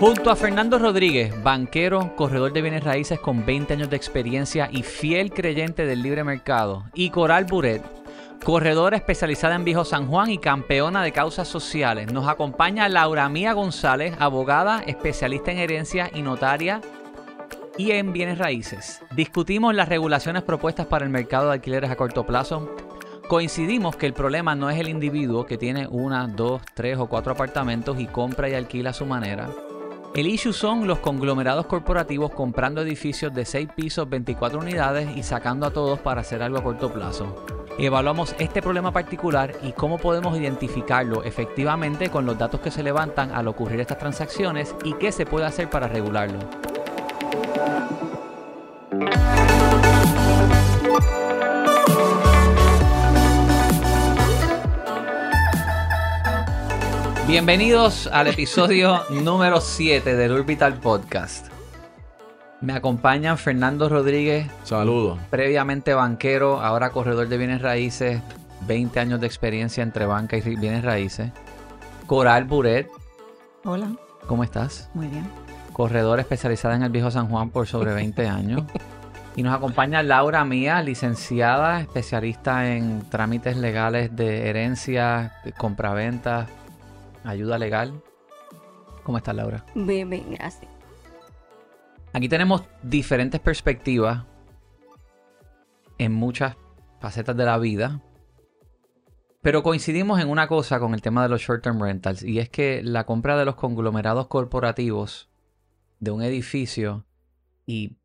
Junto a Fernando Rodríguez, banquero, corredor de bienes raíces con 20 años de experiencia y fiel creyente del libre mercado, y Coral Buret, corredora especializada en Viejo San Juan y campeona de causas sociales, nos acompaña Laura Mía González, abogada, especialista en herencia y notaria y en bienes raíces. Discutimos las regulaciones propuestas para el mercado de alquileres a corto plazo. Coincidimos que el problema no es el individuo que tiene una, dos, tres o cuatro apartamentos y compra y alquila a su manera. El issue son los conglomerados corporativos comprando edificios de 6 pisos, 24 unidades y sacando a todos para hacer algo a corto plazo. Evaluamos este problema particular y cómo podemos identificarlo efectivamente con los datos que se levantan al ocurrir estas transacciones y qué se puede hacer para regularlo. Bienvenidos al episodio número 7 del Orbital Podcast. Me acompañan Fernando Rodríguez, Saludos. previamente banquero, ahora corredor de bienes raíces, 20 años de experiencia entre banca y bienes raíces. Coral Buret, Hola, ¿cómo estás? muy bien. Corredora especializada en el Viejo San Juan por sobre 20 años. Y nos acompaña Laura Mía, licenciada, especialista en trámites legales de herencia, de compraventa, ayuda legal. ¿Cómo estás, Laura? Bien, bien, gracias. Aquí tenemos diferentes perspectivas en muchas facetas de la vida. Pero coincidimos en una cosa con el tema de los short-term rentals y es que la compra de los conglomerados corporativos de un edificio y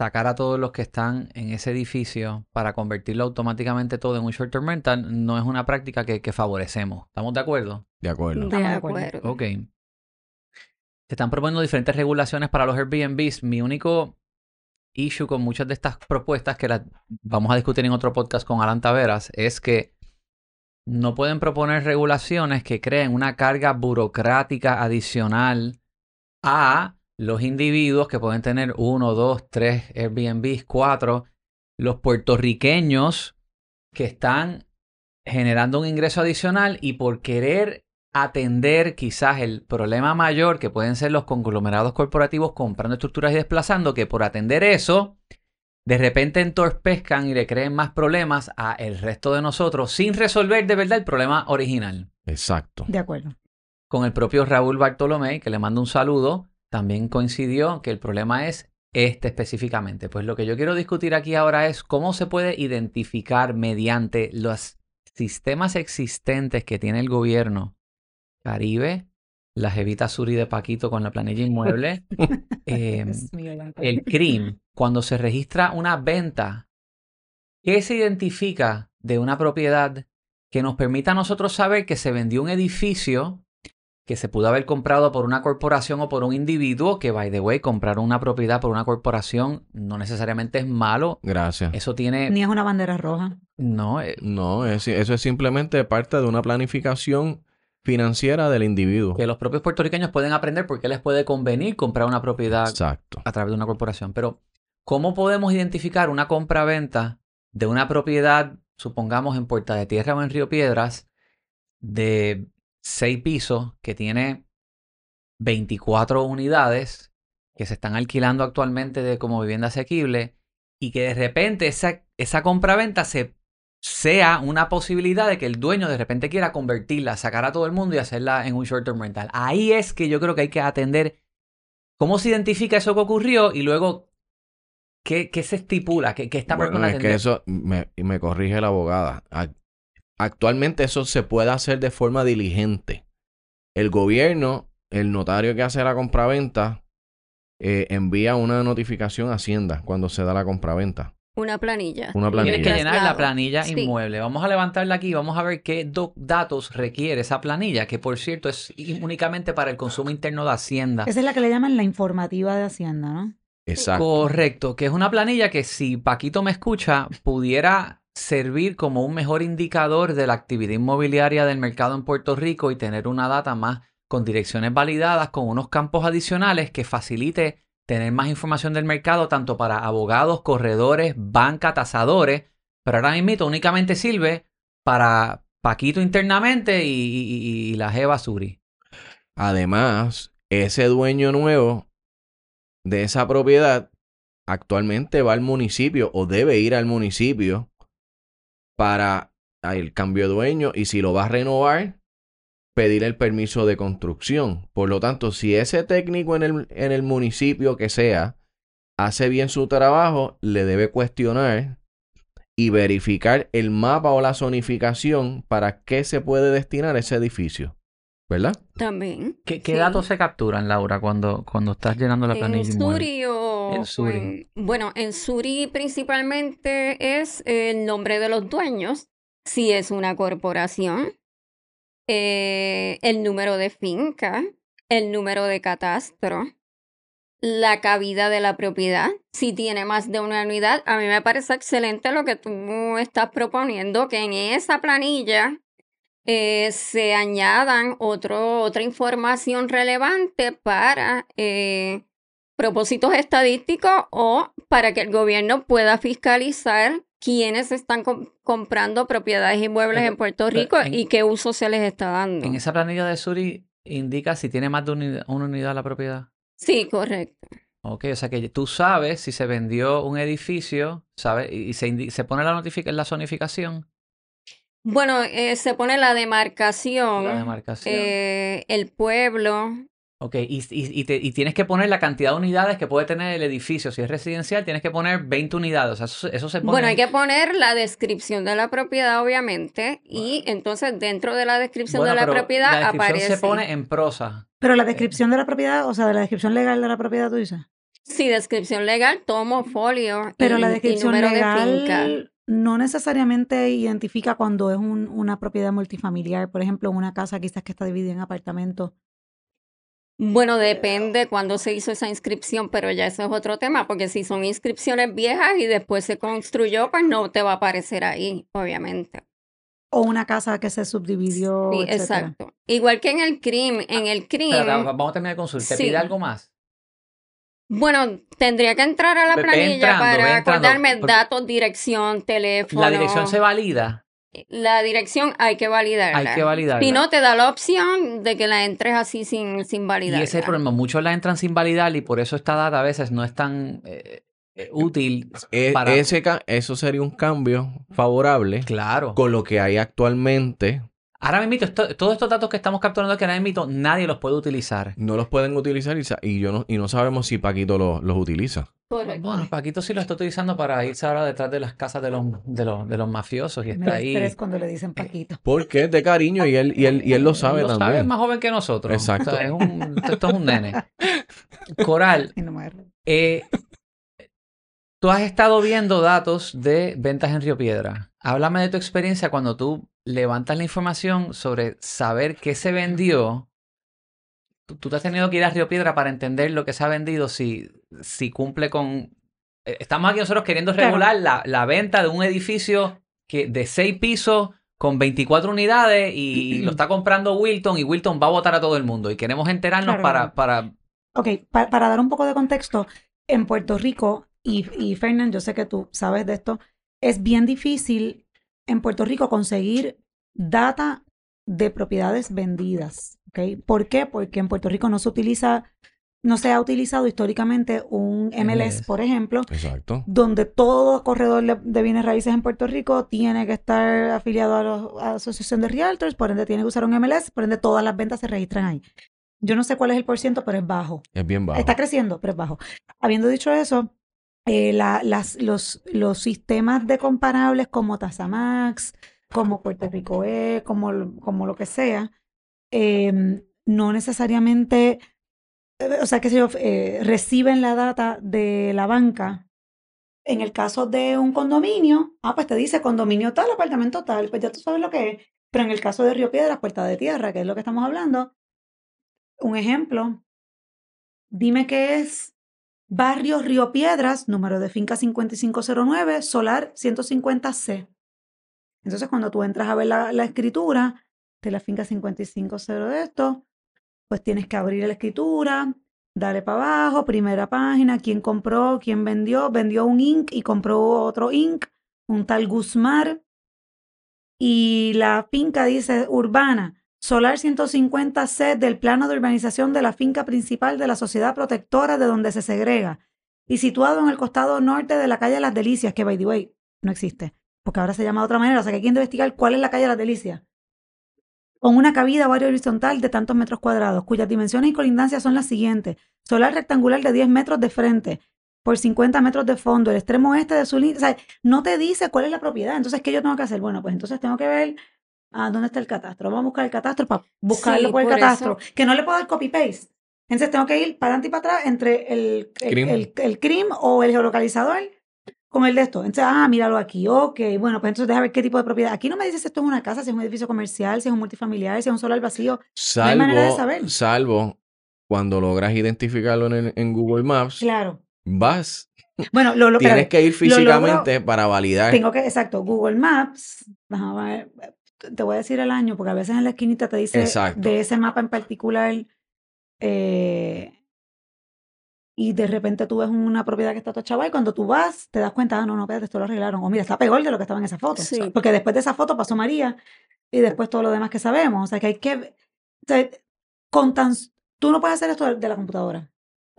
sacar a todos los que están en ese edificio para convertirlo automáticamente todo en un short-term rental no es una práctica que, que favorecemos. ¿Estamos de acuerdo? De acuerdo. De acuerdo. Ok. Se están proponiendo diferentes regulaciones para los Airbnbs. Mi único issue con muchas de estas propuestas, que las vamos a discutir en otro podcast con Alan Taveras, es que no pueden proponer regulaciones que creen una carga burocrática adicional a los individuos que pueden tener uno, dos, tres Airbnbs, cuatro, los puertorriqueños que están generando un ingreso adicional y por querer atender quizás el problema mayor que pueden ser los conglomerados corporativos comprando estructuras y desplazando, que por atender eso, de repente entorpezcan y le creen más problemas a el resto de nosotros sin resolver de verdad el problema original. Exacto. De acuerdo. Con el propio Raúl Bartolomé, que le mando un saludo, también coincidió que el problema es este específicamente. Pues lo que yo quiero discutir aquí ahora es cómo se puede identificar mediante los sistemas existentes que tiene el gobierno Caribe, la Jevita Suri de Paquito con la planilla inmueble, eh, el CRIM, cuando se registra una venta, ¿qué se identifica de una propiedad que nos permita a nosotros saber que se vendió un edificio que se pudo haber comprado por una corporación o por un individuo, que by the way, comprar una propiedad por una corporación no necesariamente es malo. Gracias. Eso tiene... Ni es una bandera roja. No, eh, No, es- eso es simplemente parte de una planificación financiera del individuo. que los propios puertorriqueños pueden aprender por qué les puede convenir comprar una propiedad Exacto. a través de una corporación. Pero, ¿cómo podemos identificar una compra-venta de una propiedad, supongamos en Puerta de Tierra o en Río Piedras, de seis pisos que tiene 24 unidades que se están alquilando actualmente de, como vivienda asequible y que de repente esa, esa compra-venta se, sea una posibilidad de que el dueño de repente quiera convertirla, sacar a todo el mundo y hacerla en un short-term rental? Ahí es que yo creo que hay que atender cómo se identifica eso que ocurrió y luego qué, qué se estipula, qué, qué está Bueno, persona es que eso me corrige la abogada. Ac- Actualmente eso se puede hacer de forma diligente. El gobierno, el notario que hace la compraventa, eh, envía una notificación a Hacienda cuando se da la compraventa. Una planilla. Una Y planilla. Tienes que llenar la planilla Sí. inmueble. Vamos a levantarla aquí. Vamos a ver qué datos requiere esa planilla, que por cierto es únicamente para el consumo interno de Hacienda. Esa es la que le llaman la informativa de Hacienda, ¿no? Exacto. Correcto, que es una planilla que si Paquito me escucha, pudiera servir como un mejor indicador de la actividad inmobiliaria del mercado en Puerto Rico y tener una data más con direcciones validadas, con unos campos adicionales que facilite tener más información del mercado, tanto para abogados, corredores, banca, tasadores, pero ahora mismo únicamente sirve para Paquito internamente y, la Jeva Suri. Además, ese dueño nuevo de esa propiedad actualmente va al municipio o debe ir al municipio para el cambio de dueño y si lo va a renovar, pedir el permiso de construcción. Por lo tanto, si ese técnico en el, en el municipio que sea hace bien su trabajo, le debe cuestionar y verificar el mapa o la zonificación para qué se puede destinar ese edificio. ¿Verdad? También. ¿Qué, qué sí. datos se capturan, Laura, cuando, cuando estás llenando la planilla? ¿En? Suri o En Suri. en- bueno, en Suri principalmente es el nombre de los dueños, si es una corporación, eh, el número de finca, el número de catastro, la cabida de la propiedad, si tiene más de una unidad. A mí me parece excelente lo que tú estás proponiendo, que en esa planilla eh, se añadan otro, otra información relevante para eh, propósitos estadísticos o para que el gobierno pueda fiscalizar quiénes están com- comprando propiedades inmuebles en Puerto Rico en- y qué uso se les está dando. En esa planilla de Suri indica si tiene más de una unidad la propiedad. Sí, correcto. Ok, o sea que tú sabes si se vendió un edificio, ¿sabes? Y se, se pone la, notifica la zonificación, Bueno, eh, se pone la demarcación, la demarcación. eh, el pueblo. Ok, y, y- y te- y tienes que poner la cantidad de unidades que puede tener el edificio. Si es residencial, tienes que poner 20 unidades. O sea, eso, eso se pone... Bueno, hay que poner la descripción de la propiedad, obviamente, y entonces dentro de la descripción Bueno, de la pero propiedad la descripción aparece. se pone en prosa. Pero la descripción de la propiedad, o sea, de la descripción legal de la propiedad, tú dices. Sí, descripción legal, tomo, folio Pero y, la y descripción número de finca. No necesariamente identifica cuando es un- una propiedad multifamiliar. Por ejemplo, una casa quizás que está dividida en apartamentos. Bueno, depende cuándo se hizo esa inscripción, pero ya eso es otro tema, porque si son inscripciones viejas y después se construyó, pues no te va a aparecer ahí, obviamente. O una casa que se subdividió, Sí, etcétera. exacto. Igual que en el crimen, en el crimen, vamos a terminar con Suri. ¿Te Sí. pide algo más? Bueno, tendría que entrar a la Ve- ve planilla entrando, para acordarme datos, dirección, teléfono. La dirección se valida. La dirección hay que validarla. Hay que validarla. Si no, te da la opción de que la entres así sin, sin Y validarla. ese es el problema. Muchos la entran sin validar y por eso esta data a veces no es tan eh, eh, útil. E- Para- ese eso sería un cambio favorable Claro. con lo que hay actualmente. Ahora mismo, esto- todos estos datos que estamos capturando que ahora mismo nadie los puede utilizar. No los pueden utilizar y, y yo no, y no sabemos si Paquito los, los utiliza. Correcto. Bueno, Paquito sí lo está utilizando para irse ahora detrás de las casas de los, de los, de los mafiosos y Me está da ahí. estrés cuando le dicen Paquito. Porque es de cariño y él, y él, y él lo sabe Lo sabe, es más joven que nosotros. Exacto. O sea, es un- esto es un nene. Coral, me eh, tú has estado viendo datos de ventas en Río Piedra. Háblame de tu experiencia cuando tú levantas la información sobre saber qué se vendió. Tú, tú te has tenido que ir a Río Piedra para entender lo que se ha vendido, si, si cumple con... eh, Estamos aquí nosotros queriendo Claro. regular la, la venta de un edificio que, de seis pisos con 24 unidades y, lo está comprando Wilton y Wilton va a votar a todo el mundo y queremos enterarnos Claro, para, para... Ok, pa- para dar un poco de contexto, en Puerto Rico, y, y Fernán, yo sé que tú sabes de esto, es bien difícil en Puerto Rico conseguir data de propiedades vendidas. ¿ok? ¿Por qué? Porque en Puerto Rico no se utiliza, no se ha utilizado históricamente un MLS, MLS. por ejemplo, Exacto. donde todo corredor de, de bienes raíces en Puerto Rico tiene que estar afiliado a, los- a la Asociación de Realtors, por ende tiene que usar un MLS, por ende todas las ventas se registran ahí. Yo no sé cuál es el porciento, pero es bajo. Es bien bajo. Está creciendo, pero es bajo. Habiendo dicho eso, eh, los, sistemas de comparables como Tasamax, como Puerto Rico E, como, como lo que sea, eh, no necesariamente, eh, o sea, que yo, eh, reciben la data de la banca. En el caso de un condominio, ah, pues te dice condominio tal, apartamento tal, pues ya tú sabes lo que es. Pero en el caso de Río Piedras, Puerta de Tierra, que es lo que estamos hablando, un ejemplo, dime qué es Barrio Río Piedras, número de finca 5509, solar 150C. Entonces, cuando tú entras a ver la, la escritura de la finca 550 de esto, pues tienes que abrir la escritura, darle para abajo, primera página, quién compró, quién vendió, vendió un Inc. y compró otro Inc., un tal Guzmán. Y la finca dice urbana, solar 150C del plano de urbanización de la finca principal de la sociedad protectora de donde se segrega y situado en el costado norte de la calle Las Delicias, que by the way no existe, porque ahora se llama de otra manera, o sea que hay que investigar cuál es la calle Las Delicias. Con una cabida o área horizontal de tantos metros cuadrados, cuyas dimensiones y colindancias son las siguientes. Solar rectangular de 10 metros de frente, por 50 metros de fondo, el extremo este de su línea. O sea, no te dice cuál es la propiedad. Entonces, ¿qué yo tengo que hacer? Bueno, pues entonces tengo que ver ah, dónde está el catastro. Vamos a buscar el catastro para buscarlo Sí, por el por catastro. eso- Que no le puedo dar copy-paste. Entonces, tengo que ir para adelante y para atrás entre el, el, CRIM. el, el CRIM o el geolocalizador con el de esto. Entonces, ah, míralo aquí. Ok, bueno, pues entonces deja ver qué tipo de propiedad. Aquí no me dice si esto es una casa, si es un edificio comercial, si es un multifamiliar, si es un solar vacío. hay manera de saber. salvo cuando logras identificarlo en, en Google Maps, Claro. vas, Bueno, lo, lo, tienes espérate. que ir lo logro- físicamente para validar. Tengo que, exacto, Google Maps, déjame ver, te voy a decir el año, porque a veces en la esquinita te dice Exacto. de ese mapa en particular, eh, y de repente tú ves una propiedad que está toda chava y cuando tú vas te das cuenta, ah, no, no, espérate, esto lo arreglaron, o mira, está peor de lo que estaba en esa foto, Sí. porque después de esa foto pasó María y después todo lo demás que sabemos, o sea que hay que, o sea, con tan, tú no puedes hacer esto de, la computadora,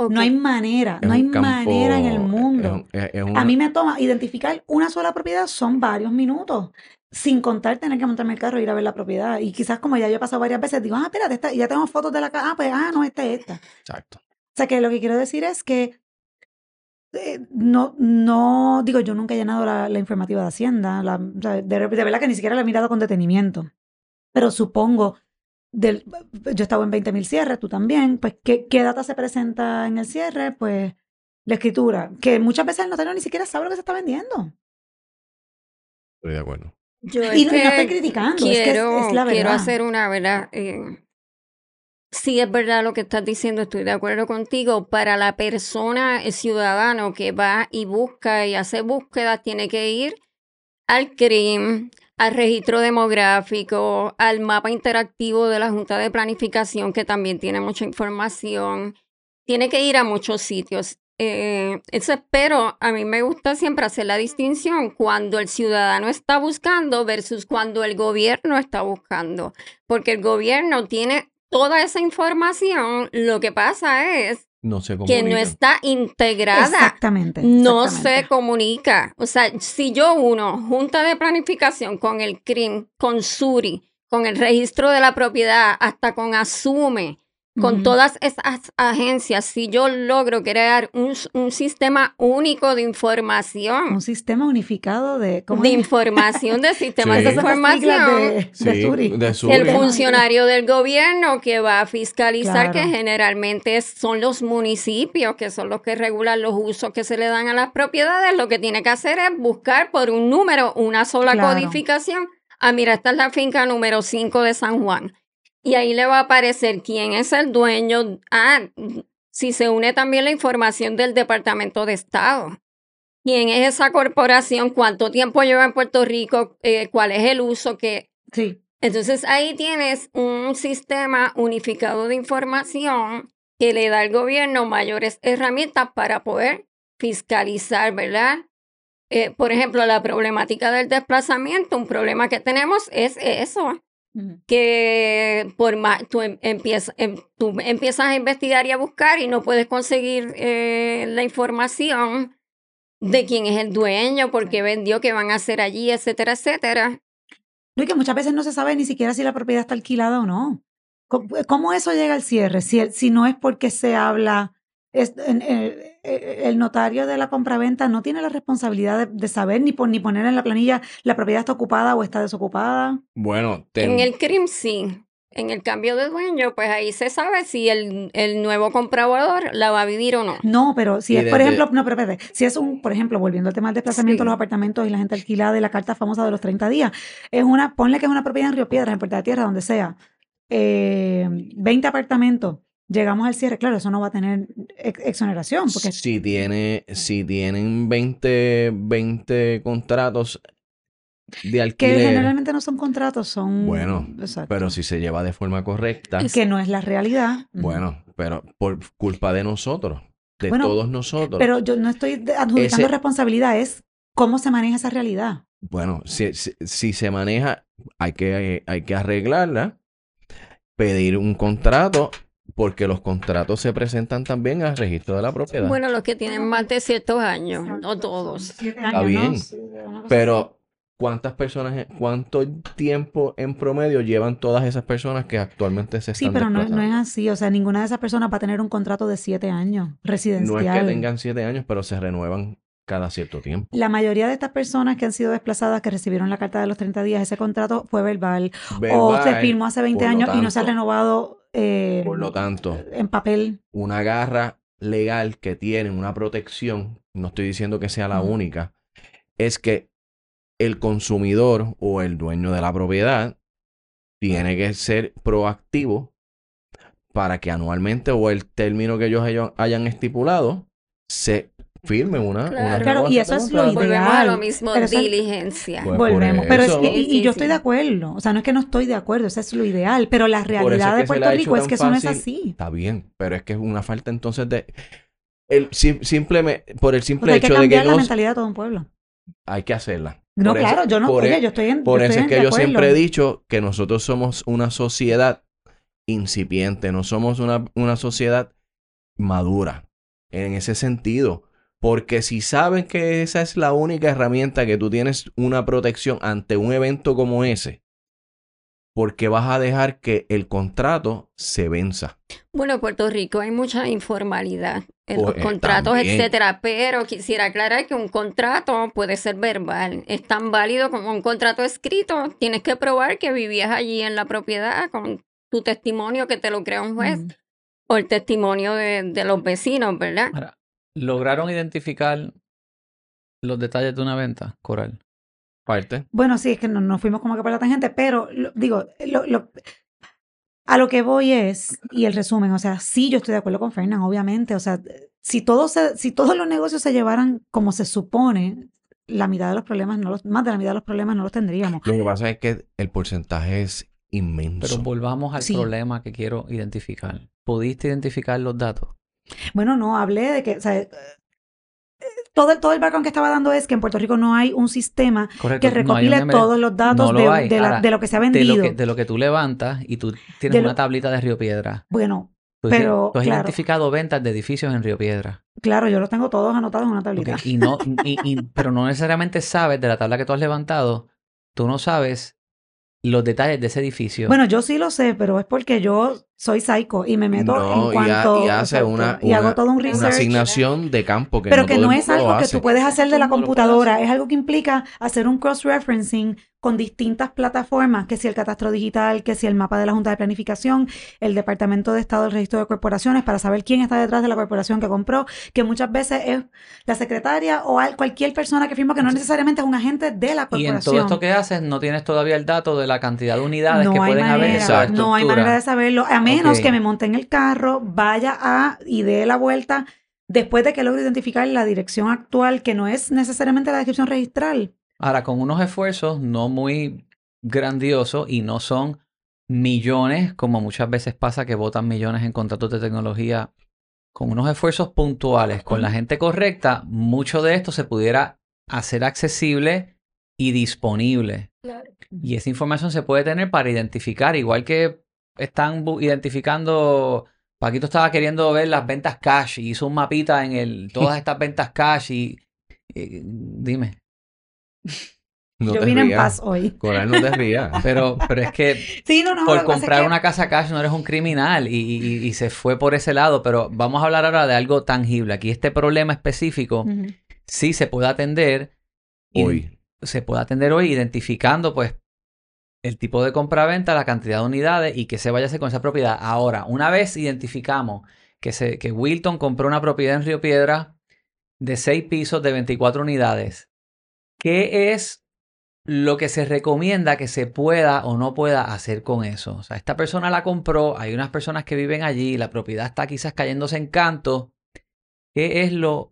no hay manera, Es no hay campo- manera en el es mundo. un- es- es A mí me toma identificar una sola propiedad son varios minutos, sin contar tener que montarme el carro e ir a ver la propiedad. Y quizás como ya yo he pasado varias veces, digo, ah, espérate, esta, ya tengo fotos de la casa, ah, pues, ah, no, esta es esta. Exacto. O sea que lo que quiero decir es que eh, no, no, digo, yo nunca he llenado la, la informativa de Hacienda, la- o sea, de, de verdad que ni siquiera la he mirado con detenimiento. Pero supongo, del, yo he estado en 20.000 cierres, tú también, pues, ¿qué, ¿qué data se presenta en el cierre? Pues la escritura, que muchas veces el notario ni siquiera sabe lo que se está vendiendo. Estoy de acuerdo. Yo Y es no, no estoy que criticando, es que es, quiero, es la quiero verdad. hacer una verdad. eh, sí es verdad lo que estás diciendo, estoy de acuerdo contigo. Para la persona, el ciudadano que va y busca y hace búsquedas, tiene que ir al CRIM, al registro demográfico, al mapa interactivo de la Junta de Planificación, que también tiene mucha información. Tiene que ir a muchos sitios. Eh, eso pero a mí me gusta siempre hacer la distinción cuando el ciudadano está buscando versus cuando el gobierno está buscando, porque el gobierno tiene toda esa información, lo que pasa es No se que no está integrada Exactamente. no se exactamente. comunica. O sea, si yo uno, Junta de Planificación con el CRIM, con SURI, con el registro de la propiedad, hasta con ASUME, con todas esas agencias, si yo logro crear un, un sistema único de información, Un sistema unificado de... ¿cómo de es? información, de sistemas Sí. de información, de, Sí, de Suri. de Suri. el funcionario del gobierno que va a fiscalizar, que generalmente son los municipios, que son los que regulan los usos que se le dan a las propiedades, lo que tiene que hacer es buscar por un número, una sola Claro. codificación. Ah, mira, esta es la finca número 5 de San Juan. Y ahí le va a aparecer quién es el dueño. Ah, si se une también la información del Departamento de Estado. ¿Quién es esa corporación? ¿Cuánto tiempo lleva en Puerto Rico? Eh, ¿Cuál es el uso que, Sí. entonces ahí tienes un sistema unificado de información que le da al gobierno mayores herramientas para poder fiscalizar, ¿verdad? Eh, por ejemplo, la problemática del desplazamiento, un problema que tenemos es eso, Que por más tú, em- empiezas, em- tú empiezas a investigar y a buscar y no puedes conseguir eh, la información de quién es el dueño, por qué vendió, qué van a hacer allí, etcétera, etcétera. No, y que muchas veces no se sabe ni siquiera si la propiedad está alquilada o no. ¿Cómo, cómo eso llega al cierre? Si, si no es porque se habla, es- en- en- eh, el notario de la compraventa no tiene la responsabilidad de, de saber ni, pon- ni poner en la planilla la propiedad está ocupada o está desocupada. Bueno, ten- En el CRIM sí. En el cambio de dueño, pues ahí se sabe si el, el nuevo comprador la va a vivir o no. No, pero si es, por ejemplo, no, pero espérate, si es un, por ejemplo, volviendo al tema del desplazamiento de Sí. los apartamentos y la gente alquilada y la carta famosa de los 30 días, es una, ponle que es una propiedad en Río Piedras, en Puerta de Tierra, donde sea, eh, 20 apartamentos, llegamos al cierre, claro, eso no va a tener ex- exoneración, porque si tiene, si tienen 20, 20 contratos de que alquiler, generalmente no son contratos, son... Bueno, Exacto. pero si se lleva de forma correcta, Y que no es la realidad. bueno, pero por culpa de nosotros, de Bueno, todos nosotros. Pero yo no estoy adjudicando Ese- responsabilidad, es cómo se maneja esa realidad. Bueno, si, si, si se maneja, hay que, hay que arreglarla. pedir un contrato porque los contratos se presentan también al registro de la propiedad. Bueno, los que tienen más de ciertos años, no todos. Siete Está años, ¿no? bien, Sí, Pero ¿cuántas personas, cuánto tiempo en promedio llevan todas esas personas que actualmente se Sí, están pero no, no es así. O sea, ninguna de esas personas va a tener un contrato de siete años No residencial. es que tengan siete años, pero se renuevan cada cierto tiempo. La mayoría de estas personas que han sido desplazadas, que recibieron la carta de los 30 días, ese contrato fue verbal, o se firmó hace 20 por lo años y no se ha renovado eh, Por lo tanto, en papel. una garra legal que tiene una protección, no estoy diciendo que sea la única, es que el consumidor o el dueño de la propiedad tiene que ser proactivo para que anualmente o el término que ellos hayan estipulado se firme una, una Claro. Claro, y eso es lo contrato. Volvemos a lo ideal, mismo, pero eso- diligencia. Pues Volvemos. Pero es eso- que- y, y yo estoy de acuerdo. O sea, no es que no estoy de acuerdo, eso es lo ideal. Pero la es realidad que de Puerto Rico es que eso no es fácil. así. Está bien, pero es que es una falta entonces de... El, sim- simplemente, por el O simple sea, hay que hecho de que cambiar la no mentalidad de todo un pueblo. hay que hacerla. No, Por eso- claro, yo no, por oye, e- yo estoy en Por eso es que yo acuerdo. siempre he dicho que nosotros somos una sociedad incipiente, no somos una, una sociedad madura en ese sentido. Porque si saben que esa es la única herramienta que tú tienes una protección ante un evento como ese, porque vas a dejar que el contrato se venza. Bueno, en Puerto Rico hay mucha informalidad en los Pues, contratos, también. etcétera, pero quisiera aclarar que un contrato puede ser verbal, es tan válido como un contrato escrito. Tienes que probar que vivías allí en la propiedad con tu testimonio que te lo crea un juez o el testimonio de, de los vecinos, ¿verdad? Ahora, ¿lograron identificar los detalles de una venta, Coral? Parte. Bueno, sí, es que no- nos fuimos como que por la tangente, pero lo- digo, lo- lo- a lo que voy es, y el resumen, o sea, sí, yo estoy de acuerdo con Fernán, obviamente, o sea, si, todo se- si todos los negocios se llevaran como se supone, la mitad de los problemas, no los, más de la mitad de los problemas no los tendríamos. Lo que pasa es que el porcentaje es inmenso. Pero volvamos al Sí. problema que quiero identificar. ¿Pudiste identificar los datos? Bueno, no, hablé de que, o sea, eh, todo el, todo el background que estaba dando es que en Puerto Rico no hay un sistema Correcto. que recopile todos los datos No lo de, hay. de la- Ahora, de lo que se ha de vendido. lo que, de lo que tú levantas y tú tienes lo- una tablita de Río Piedra. Bueno, Tú, Pero, tú has claro. identificado ventas de edificios en Río Piedra. claro, yo los tengo todos anotados en una tablita. Y no, y- y- pero no necesariamente sabes de la tabla que tú has levantado, tú no sabes los detalles de ese edificio. Bueno, yo sí lo sé, pero es porque yo soy psycho y me meto No, en y ha- cuanto y hace exacto, una- y hago una- todo un Una research. asignación de campo que pero no que todo no es algo que tú puedes hacer de la computadora, es algo que implica hacer un cross-referencing con distintas plataformas, que si el catastro digital, que si el mapa de la Junta de Planificación, el Departamento de Estado del Registro de Corporaciones, para saber quién está detrás de la corporación que compró, que muchas veces es la secretaria o al- cualquier persona que firma que no necesariamente es un agente de la y corporación. en todo esto que haces no tienes todavía el dato de la cantidad de unidades no que pueden haber en esa no hay manera de saberlo, a menos que me monte en el carro, vaya a y dé la vuelta después de que logre identificar la dirección actual, que no es necesariamente la descripción registral. Ahora, con unos esfuerzos no muy grandiosos y no son millones, como muchas veces pasa que votan millones en contratos de tecnología, con unos esfuerzos puntuales, con la gente correcta, mucho de esto se pudiera hacer accesible y disponible. Y esa información se puede tener para identificar, igual que están identificando, Paquito estaba queriendo ver las ventas cash y hizo un mapita en el, todas estas ventas cash y, y- dime. No Yo vine en paz hoy. Coral, no te rías. Pero, pero es que Sí, no, no. lo por comprar que- una casa cash no eres un criminal y, y- y se fue por ese lado, pero vamos a hablar ahora de algo tangible. Aquí este problema específico sí se puede atender Hoy. se puede atender hoy identificando pues el tipo de compraventa, la cantidad de unidades y qué se vaya a hacer con esa propiedad. Ahora, una vez identificamos que, se, que Wilton compró una propiedad en Río Piedra de 6 pisos de 24 unidades, ¿qué es lo que se recomienda que se pueda o no pueda hacer con eso? O sea, esta persona la compró, hay unas personas que viven allí, la propiedad está quizás cayéndose en canto. ¿Qué es lo,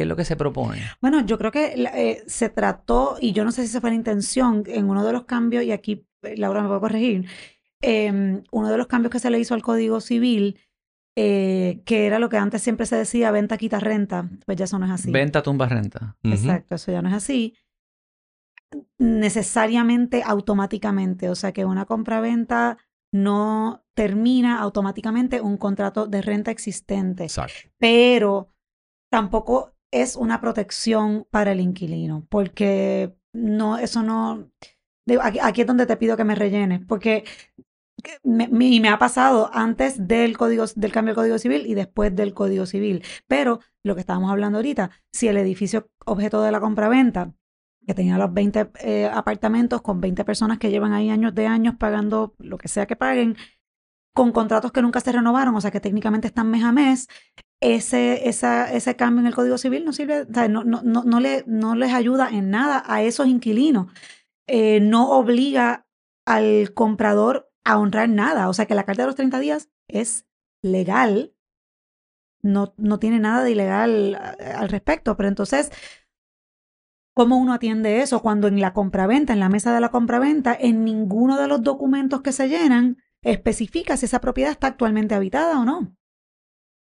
qué es lo que se propone? Bueno, yo creo que eh, se trató, y yo no sé si esa fue la intención, en uno de los cambios, y aquí eh, Laura me puede corregir, em, uno de los cambios que se le hizo al Código Civil, eh, que era lo que antes siempre se decía, venta, quita, renta, pues ya eso no es así. Venta, tumba, renta. Exacto, eso ya no es así. Necesariamente automáticamente, o sea que una compraventa no termina automáticamente un contrato de renta existente, Exacto. pero tampoco es una protección para el inquilino, porque no, eso no, aquí, es donde te pido que me rellenes, porque me, me ha pasado antes del código, del cambio del Código Civil y después del Código Civil. Pero lo que estábamos hablando ahorita, si el edificio objeto de la compraventa, que tenía los 20 eh, apartamentos con 20 personas que llevan ahí años de años pagando lo que sea que paguen, con contratos que nunca se renovaron, o sea que técnicamente están mes a mes, ese, ese cambio en el Código Civil no sirve, o sea, no, no, no, no, le, no les ayuda en nada a esos inquilinos. Eh, no obliga al comprador a honrar nada. O sea que la carta de los 30 días es legal. No, no tiene nada de ilegal a- al respecto. Pero entonces, ¿cómo uno atiende eso cuando en la compraventa, en la mesa de la compraventa, en ninguno de los documentos que se llenan especifica si esa propiedad está actualmente habitada o no?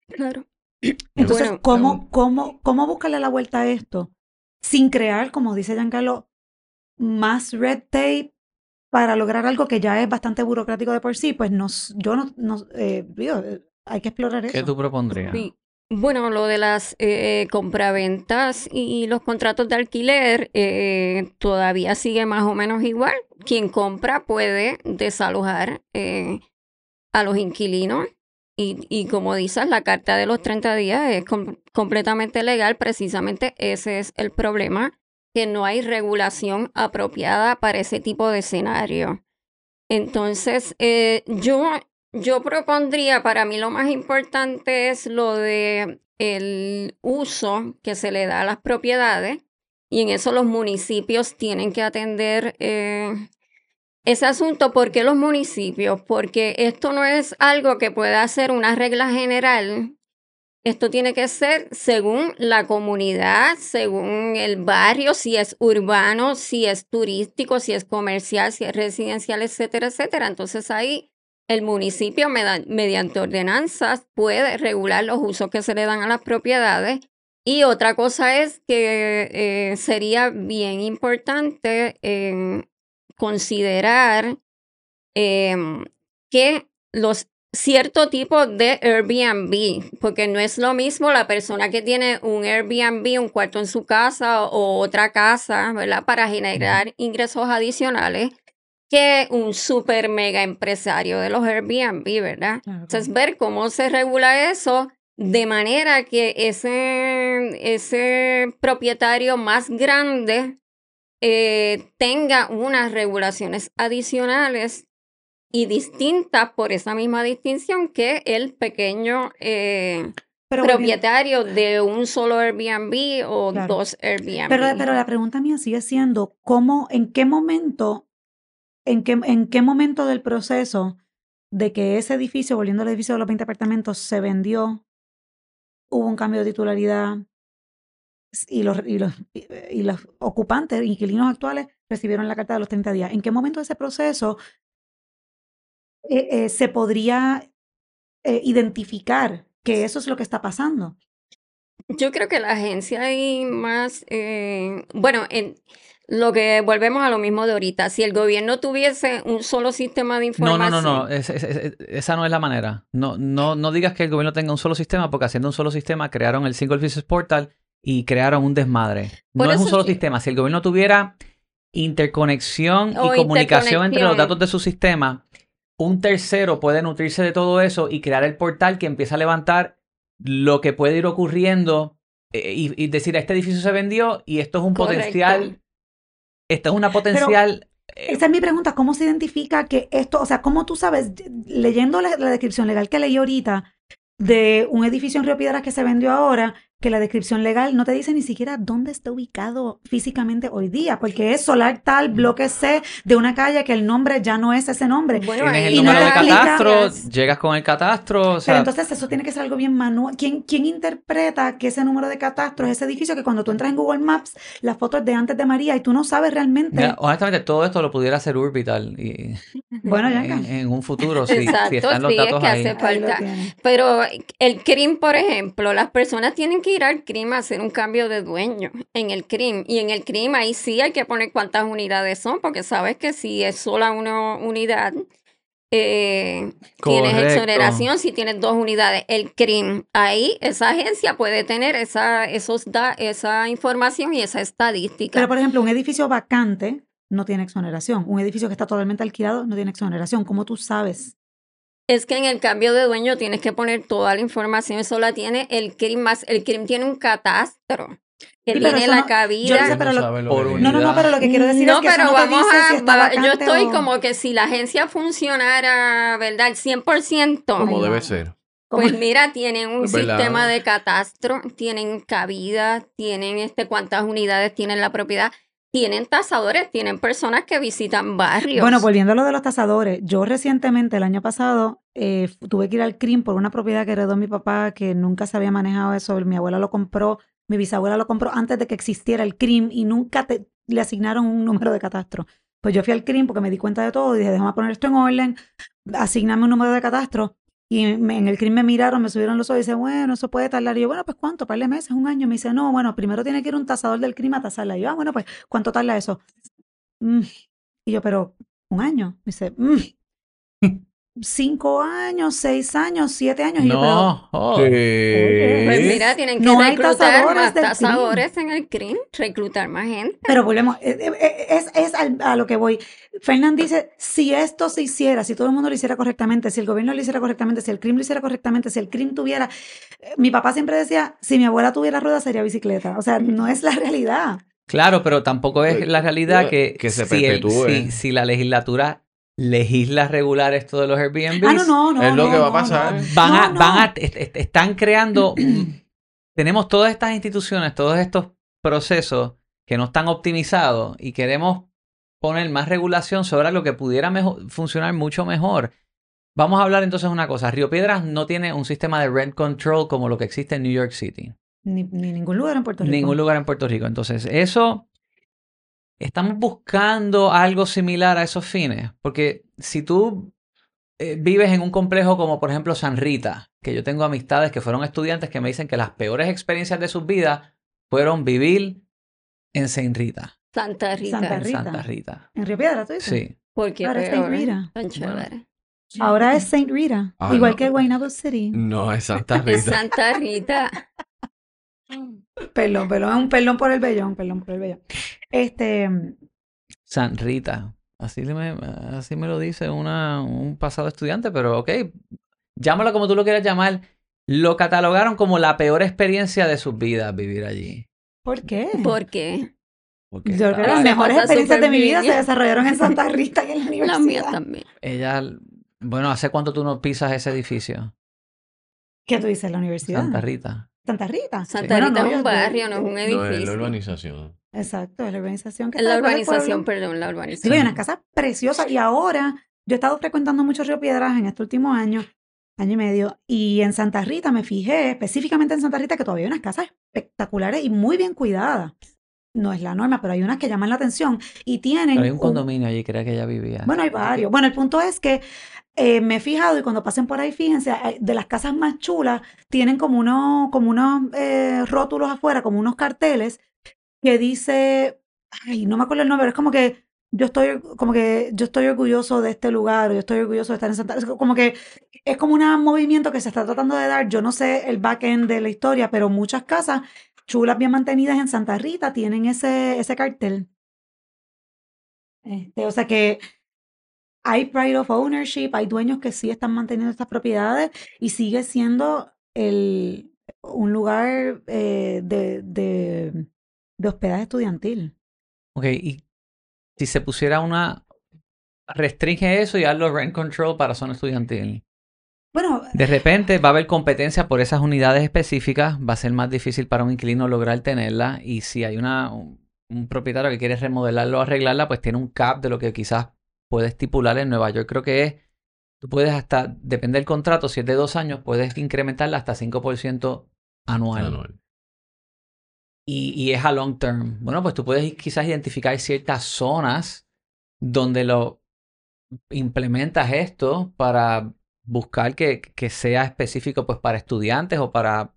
Claro. Entonces, Bueno, ¿cómo, um, cómo, ¿cómo buscarle la vuelta a esto? Sin crear, como dice Giancarlo, más red tape para lograr algo que ya es bastante burocrático de por sí, pues no, s- yo no, no eh, digo, eh, hay que explorar ¿Qué eso. tú propondrías? Sí. Bueno, lo de las eh, compraventas y los contratos de alquiler eh, todavía sigue más o menos igual. Quien compra puede desalojar eh, a los inquilinos y, y como dices, la carta de los 30 días es com- completamente legal. Precisamente ese es el problema, que no hay regulación apropiada para ese tipo de escenario. Entonces, eh, yo yo propondría, para mí lo más importante es lo de el uso que se le da a las propiedades y en eso los municipios tienen que atender eh, ese asunto. ¿Por qué los municipios? Porque esto no es algo que pueda hacer una regla general. Esto tiene que ser según la comunidad, según el barrio, si es urbano, si es turístico, si es comercial, si es residencial, etcétera, etcétera. Entonces ahí el municipio, mediante ordenanzas, puede regular los usos que se le dan a las propiedades. Y otra cosa es que eh, sería bien importante eh, considerar em, que los cierto tipo de Airbnb, porque no es lo mismo la persona que tiene un Airbnb, un cuarto en su casa o otra casa, ¿verdad? Para generar ingresos adicionales que un super mega empresario de los Airbnb, ¿verdad? Claro, Entonces, ver cómo se regula eso de manera que ese, ese propietario más grande eh, tenga unas regulaciones adicionales y distintas por esa misma distinción que el pequeño eh, Pero, propietario de un solo Airbnb o Claro. dos Airbnb. pero, pero la pregunta mía sigue siendo, ¿cómo, en qué momento, en qué, en qué momento del proceso de que ese edificio, volviendo al edificio de los 20 apartamentos, se vendió, hubo un cambio de titularidad y los, y los, y los ocupantes, inquilinos actuales, recibieron la carta de los 30 días? ¿En qué momento de ese proceso eh, eh, se podría eh, identificar que eso es lo que está pasando? Yo creo que la agencia hay más, eh, bueno, en lo que volvemos a lo mismo de ahorita, si el gobierno tuviese un solo sistema de No, no, información. no, no. es- es- es- esa no es la manera. No, no, no digas que el gobierno tenga un solo sistema, porque haciendo un solo sistema crearon el Single Business Portal y crearon un desmadre. Por no es un solo sí. sistema. Si el gobierno tuviera interconexión O y comunicación entre los datos de su sistema, un tercero puede nutrirse de todo eso y crear el portal que empieza a levantar lo que puede ir ocurriendo eh, y, y decir, este edificio se vendió y esto es un Correcto. potencial, esto es una potencial... eh, Esa es mi pregunta, ¿cómo se identifica que esto, o sea, cómo tú sabes, leyendo la, la descripción legal que leí ahorita de un edificio en Río Piedras que se vendió ahora, que la descripción legal no te dice ni siquiera dónde está ubicado físicamente hoy día, porque es solar tal, bloque C de una calle que el nombre ya no es ese nombre. Bueno, Tienes el y no número de catastro, llegas con el catastro, o sea, Pero entonces eso tiene que ser algo bien manual. ¿Quién, ¿Quién interpreta que ese número de catastro es ese edificio que cuando tú entras en Google Maps, las fotos de antes de María y tú no sabes realmente? mira, honestamente todo esto lo pudiera hacer Orbital y, bueno, ya en, en un futuro si, si Exacto, están los sí, es datos que ahí. hace Ahí lo falta. Pero el CRIM, por ejemplo, las personas tienen que ir al CRIM a hacer un cambio de dueño en el CRIM. Y en el CRIM ahí sí hay que poner cuántas unidades son, porque sabes que si es sola una unidad, eh, tienes exoneración si tienes dos unidades. El CRIM, ahí esa agencia puede tener esa, esos da- esa información y esa estadística. Pero, por ejemplo, un edificio vacante no tiene exoneración. Un edificio que está totalmente alquilado no tiene exoneración. ¿Cómo tú sabes? Es que en el cambio de dueño tienes que poner toda la información, eso la tiene el CRIM más, el CRIM tiene un catastro que Sí, tiene la no- cabida. no sé, pero lo- sabe lo por. No, no, no, pero lo que quiero decir no, es que pero eso no te vamos dice a, si está yo estoy o- como que si la agencia funcionara, ¿verdad? Al 100%. Como debe no. ser. Pues mira, tienen un verdad. sistema de catastro, tienen cabida, tienen este cuántas unidades tienen la propiedad, tienen tasadores, tienen personas que visitan barrios. Bueno, volviendo a lo de los tasadores, yo recientemente, el año pasado, eh, tuve que ir al CRIM por una propiedad que heredó mi papá, que nunca se había manejado eso. Mi abuela lo compró, mi bisabuela lo compró antes de que existiera el CRIM y nunca le asignaron un número de catastro. Pues yo fui al CRIM porque me di cuenta de todo y dije, déjame poner esto en orden, asigname un número de catastro. Y en el CRIM me miraron, me subieron los ojos y dice, bueno, eso puede tardar. Y yo, bueno, pues ¿cuánto? ¿Par de meses? ¿Un año? Me dice, no, bueno, primero tiene que ir un tasador del CRIM a tasarla. Y yo, ah, bueno, pues, ¿cuánto tarda eso? Mm. Y yo, pero, ¿un año? Me dice, "Mm, cinco años, seis años, siete años. Y yo, pero, No. oh. Pues mira, tienen que No hay reclutar tasadores más tasadores en el CRIM, reclutar más gente. pero volvemos, eh, eh, eh, es, es a lo que voy. Fernán dice, si esto se hiciera, si todo el mundo lo hiciera correctamente, si el gobierno lo hiciera correctamente, si el CRIM lo hiciera correctamente, si el CRIM tuviera... Mi papá siempre decía, si mi abuela tuviera ruedas sería bicicleta. O sea, no es la realidad. Claro, pero tampoco es la realidad que, Que se si, el- perpetúe. si, si la legislatura legisla regular esto de los Airbnb, Ah, no, no, no. Es lo no, que va a pasar. no. van a, No, no. van a, est- est- están creando, tenemos todas estas instituciones, todos estos procesos que no están optimizados y queremos poner más regulación sobre lo que pudiera funcionar mucho mejor. Vamos a hablar entonces una cosa. Río Piedras no tiene un sistema de rent control como lo que existe en New York City. Ni, ni ningún lugar en Puerto Rico. Ningún lugar en Puerto Rico. Entonces, eso, estamos buscando algo similar a esos fines. Porque si tú eh, vives en un complejo como, por ejemplo, San Rita, que yo tengo amistades que fueron estudiantes que me dicen que las peores experiencias de sus vidas fueron vivir en Saint Rita, Santa Rita. Santa en Rita. Santa Rita. En Río Piedra, ¿tú dices? Sí. Porque Ahora es Saint Rita. Ahora es Saint Rita. Ah, igual no. que Guaynabo City. No, es Santa Es Rita. Santa Rita. Perdón, perdón, es un perdón por el vellón, perdón por el vellón. Este, San Rita. Así me, así me lo dice una, un pasado estudiante, pero ok, llámalo como tú lo quieras llamar. Lo catalogaron como la peor experiencia de sus vidas vivir allí. ¿por qué? ¿Por qué? Porque Yo creo que las mejores experiencias de mi vida bien. se desarrollaron en Santa Rita y en la La universidad. mía también. ella, bueno, ¿hace cuánto tú no pisas ese edificio? ¿Qué tú dices? ¿La universidad? Santa Rita. Santa Rita. Santa Bueno, Rita no, es un barrio, no es un No, es la edificio. urbanización. Exacto, es la urbanización que Es la urbanización, perdón, la Sí, urbanización. hay unas casas preciosas y ahora yo he estado frecuentando mucho Río Piedras en este último año, año y medio, y en Santa Rita me fijé, específicamente en Santa Rita, que todavía hay unas casas espectaculares y muy bien cuidadas. No es la norma, pero hay unas que llaman la atención y tienen... Pero hay un un- condominio allí, creo que ella vivía. Bueno, hay varios. Bueno, el punto es que eh, me he fijado y cuando pasen por ahí, fíjense, hay- de las casas más chulas, tienen como unos, como unos eh, rótulos afuera, como unos carteles que dice, ay, no me acuerdo el nombre, es como que yo estoy, como que yo estoy orgulloso de este lugar, yo estoy orgulloso de estar en Santa, es como que es como un movimiento que se está tratando de dar, yo no sé el back-end de la historia, pero muchas casas chulas bien mantenidas en Santa Rita tienen ese, ese cartel. Este, o sea que hay pride of ownership, hay dueños que sí están manteniendo estas propiedades y sigue siendo el, un lugar eh, de, de, de hospedaje estudiantil. Ok, y si se pusiera una... Restringe eso y hazlo rent control para zona estudiantil. Bueno, De repente va a haber competencia por esas unidades específicas, va a ser más difícil para un inquilino lograr tenerla y si hay una, un, un propietario que quiere remodelarla o arreglarla, pues tiene un cap de lo que quizás puede estipular en Nueva York. Creo que es, tú puedes hasta, depende del contrato, si es de dos años, puedes incrementarla hasta 5% anual. Anual. Y, y es a long term. Bueno, pues tú puedes quizás identificar ciertas zonas donde lo implementas esto para buscar que, que sea específico pues para estudiantes o para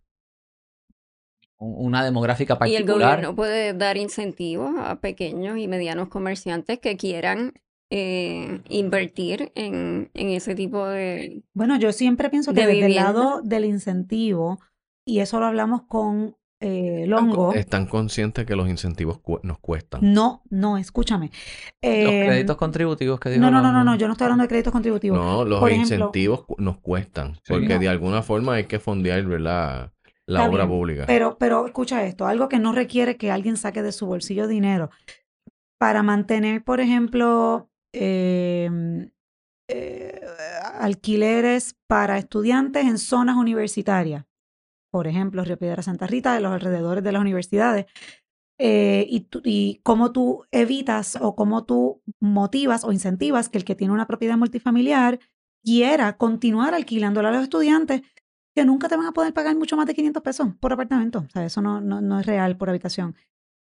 una demográfica Y el particular. gobierno puede dar incentivos a pequeños y medianos comerciantes que quieran eh, invertir en, en ese tipo de... Bueno, yo siempre pienso que de desde el lado del incentivo, y eso lo hablamos con eh, Longo, Están conscientes que los incentivos cu- nos cuestan. no, no, escúchame. Los Eh, créditos contributivos que dijo no, no, no, no, no, yo no estoy hablando de créditos contributivos. No, los Por ejemplo- incentivos cu- nos cuestan. Sí. Porque No. de alguna forma hay que fondear ¿verdad? la Está obra bien, pública. Pero, pero escucha esto, algo que no requiere que alguien saque de su bolsillo dinero. Para mantener, por ejemplo, em, eh, alquileres para estudiantes en zonas universitarias. Por ejemplo, Río Piedra Santa Rita, de los alrededores de las universidades. Eh, y, cómo tú evitas o cómo tú motivas o incentivas que el que tiene una propiedad multifamiliar quiera continuar alquilándola a los estudiantes que nunca te van a poder pagar mucho más de 500 pesos por apartamento. O sea, eso no, es real por habitación.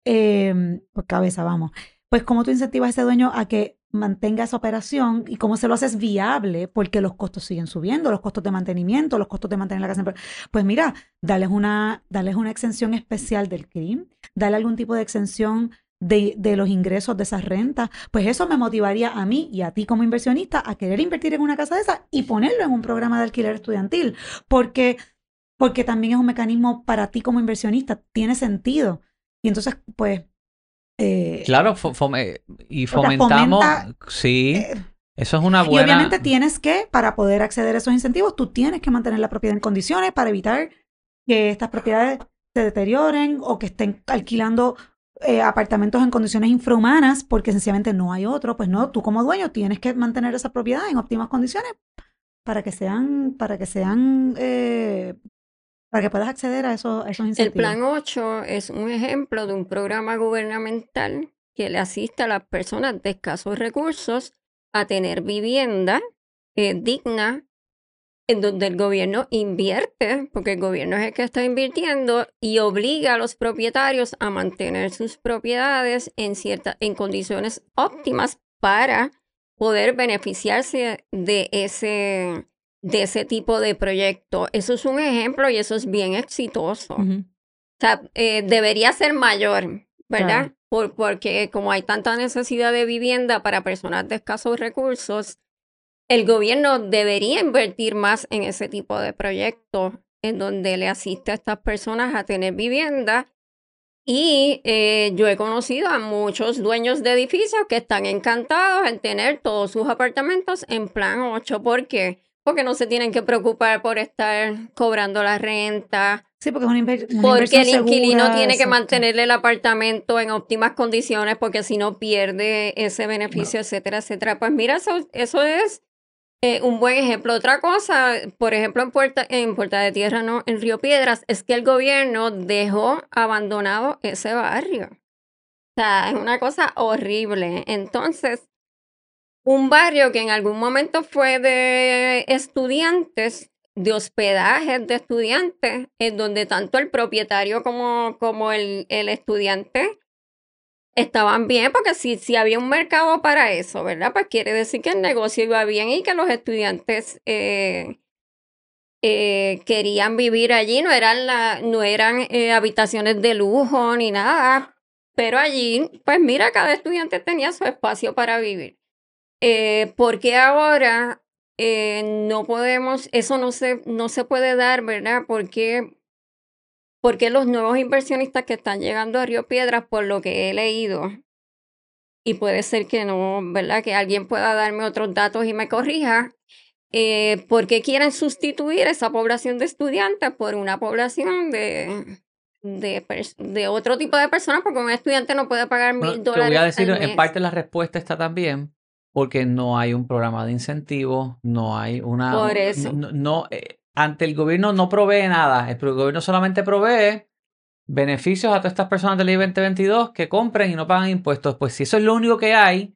Eh, por cabeza, vamos. Pues cómo tú incentivas a ese dueño a que mantenga esa operación y cómo se lo haces viable porque los costos siguen subiendo, los costos de mantenimiento, los costos de mantener la casa. Pues mira, darles una, darles una exención especial del crimen, darle algún tipo de exención de, de los ingresos de esas rentas, pues eso me motivaría a mí y a ti como inversionista a querer invertir en una casa de esas y ponerlo en un programa de alquiler estudiantil, porque, porque también es un mecanismo para ti como inversionista, tiene sentido. Y entonces, pues... eh, Claro, fome- y fomentamos, fomenta, sí, eh, eso es una y buena... obviamente tienes que, para poder acceder a esos incentivos, tú tienes que mantener la propiedad en condiciones para evitar que estas propiedades se deterioren o que estén alquilando eh, apartamentos en condiciones infrahumanas porque sencillamente no hay otro. Pues no, tú como dueño tienes que mantener esa propiedad en óptimas condiciones para que sean, para que sean, eh, para que puedas acceder a esos, a esos El incentivos. Plan 8 es un ejemplo de un programa gubernamental que le asiste a las personas de escasos recursos a tener vivienda eh, digna, en donde el gobierno invierte, porque el gobierno es el que está invirtiendo y obliga a los propietarios a mantener sus propiedades en, cierta, en condiciones óptimas para poder beneficiarse de ese, de ese tipo de proyecto. Eso es un ejemplo y eso es bien exitoso. O sea, eh, debería ser mayor, ¿verdad? Claro. Por, porque como hay tanta necesidad de vivienda para personas de escasos recursos, el gobierno debería invertir más en ese tipo de proyectos en donde le asiste a estas personas a tener vivienda. Y eh, yo he conocido a muchos dueños de edificios que están encantados en tener todos sus apartamentos en plan 8. ¿Por qué? Porque no se tienen que preocupar por estar cobrando la renta, Sí, porque es una, una porque el inquilino segura, tiene que mantenerle el apartamento en óptimas condiciones porque si no pierde ese beneficio, etcétera, etcétera. Pues mira, eso, eso es eh, un buen ejemplo. Otra cosa, por ejemplo, en Puerta, en Puerta de Tierra, no, en Río Piedras, es que el gobierno dejó abandonado ese barrio. O sea, es una cosa horrible. Entonces, un barrio que en algún momento fue de estudiantes, de hospedajes de estudiantes, en donde tanto el propietario como, como el, el estudiante estaban bien, porque si, si había un mercado para eso, ¿verdad? Pues quiere decir que el negocio iba bien y que los estudiantes eh, eh, querían vivir allí, no eran, la, no eran eh, habitaciones de lujo ni nada, pero allí, pues mira, cada estudiante tenía su espacio para vivir. Eh, ¿Por qué ahora eh, no podemos, eso no se, no se puede dar, ¿verdad? Porque, porque los nuevos inversionistas que están llegando a Río Piedras, por lo que he leído, y puede ser que no, ¿verdad? Que alguien pueda darme otros datos y me corrija, eh, ¿por qué quieren sustituir esa población de estudiantes por una población de, de, de otro tipo de personas? Porque un estudiante no puede pagar Bueno, mil te dólares. voy a decir, al en parte la respuesta está también porque no hay un programa de incentivos, no hay una... Por eso. No, no, eh, ante el gobierno no provee nada, el gobierno solamente provee beneficios a todas estas personas de ley 2022 que compren y no pagan impuestos. Pues si eso es lo único que hay,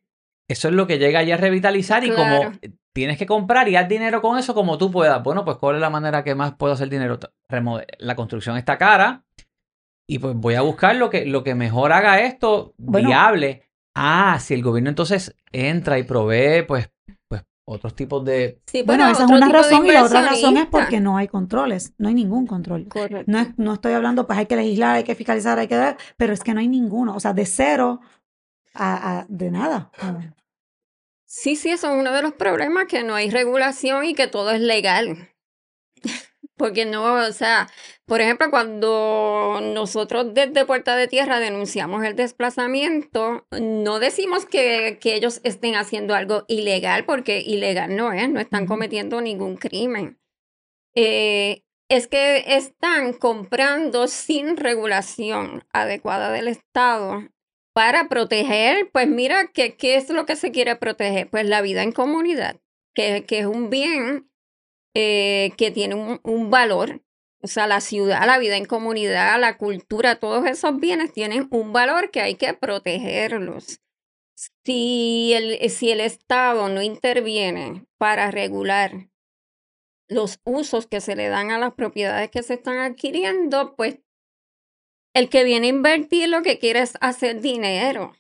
eso es lo que llega ya a revitalizar y como tienes que comprar y haz dinero con eso como tú puedas. Bueno, pues ¿cuál es la manera que más puedo hacer dinero? La construcción está cara y pues voy a buscar lo que, lo que mejor haga esto Bueno. viable. Ah, si el gobierno entonces entra y provee pues, pues otros tipos de... Sí, Bueno, esa es una razón y la otra razón es porque no hay controles, no hay ningún control. Correcto. No, es- no estoy hablando, pues hay que legislar, hay que fiscalizar, hay que dar, pero es que no hay ninguno, o sea, de cero a, a- de nada. Sí, sí, eso es uno de los problemas, que no hay regulación y que todo es legal. Porque no, o sea, por ejemplo, cuando nosotros desde Puerta de Tierra denunciamos el desplazamiento, no decimos que, que ellos estén haciendo algo ilegal, porque ilegal no es, no están cometiendo ningún crimen. Eh, es que están comprando sin regulación adecuada del Estado para proteger, pues mira, ¿qué, qué es lo que se quiere proteger? Pues la vida en comunidad, que, que es un bien eh, que tiene un, un valor. O sea, la ciudad, la vida en comunidad, la cultura, todos esos bienes tienen un valor que hay que protegerlos. Si el, si el Estado no interviene para regular los usos que se le dan a las propiedades que se están adquiriendo, pues el que viene a invertir lo que quiere es hacer dinero.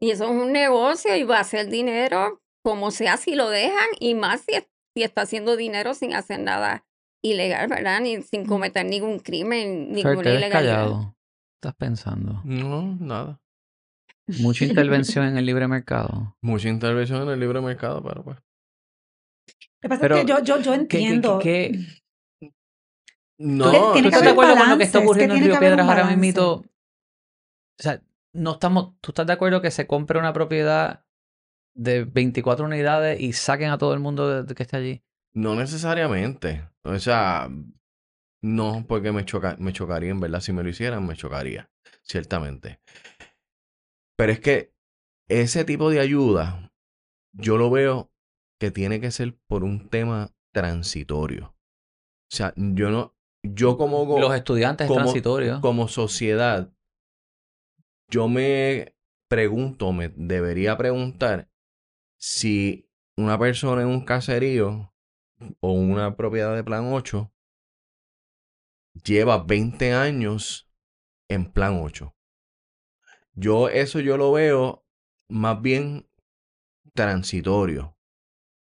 Y eso es un negocio y va a hacer dinero como sea si lo dejan y más si, si está haciendo dinero sin hacer nada ilegal, ¿verdad? Ni sin cometer ningún crimen, ves ilegalidad. callado. ¿Estás pensando? No, nada. Mucha intervención en el libre mercado. Mucha intervención en el libre mercado, pero pues. Lo que pasa Pero, es que yo, yo, yo ¿Qué- qué- entiendo. qué- qué- No, Tiene ¿Tú que estás de acuerdo con lo que está que ocurriendo en Río que Piedras ahora mismo? O sea, no estamos, ¿tú estás de acuerdo que se compre una propiedad de 24 unidades y saquen a todo el mundo que esté allí? No necesariamente. O sea, no, porque me, choca, me chocaría, en verdad. Si me lo hicieran, me chocaría. Ciertamente. Pero es que ese tipo de ayuda, yo lo veo que tiene que ser por un tema transitorio. O sea, yo no, yo como, Los estudiantes es como- transitorio. como sociedad, yo me pregunto, me debería preguntar si una persona en un caserío o una propiedad de plan 8 lleva 20 años en plan 8. Yo eso yo lo veo más bien transitorio.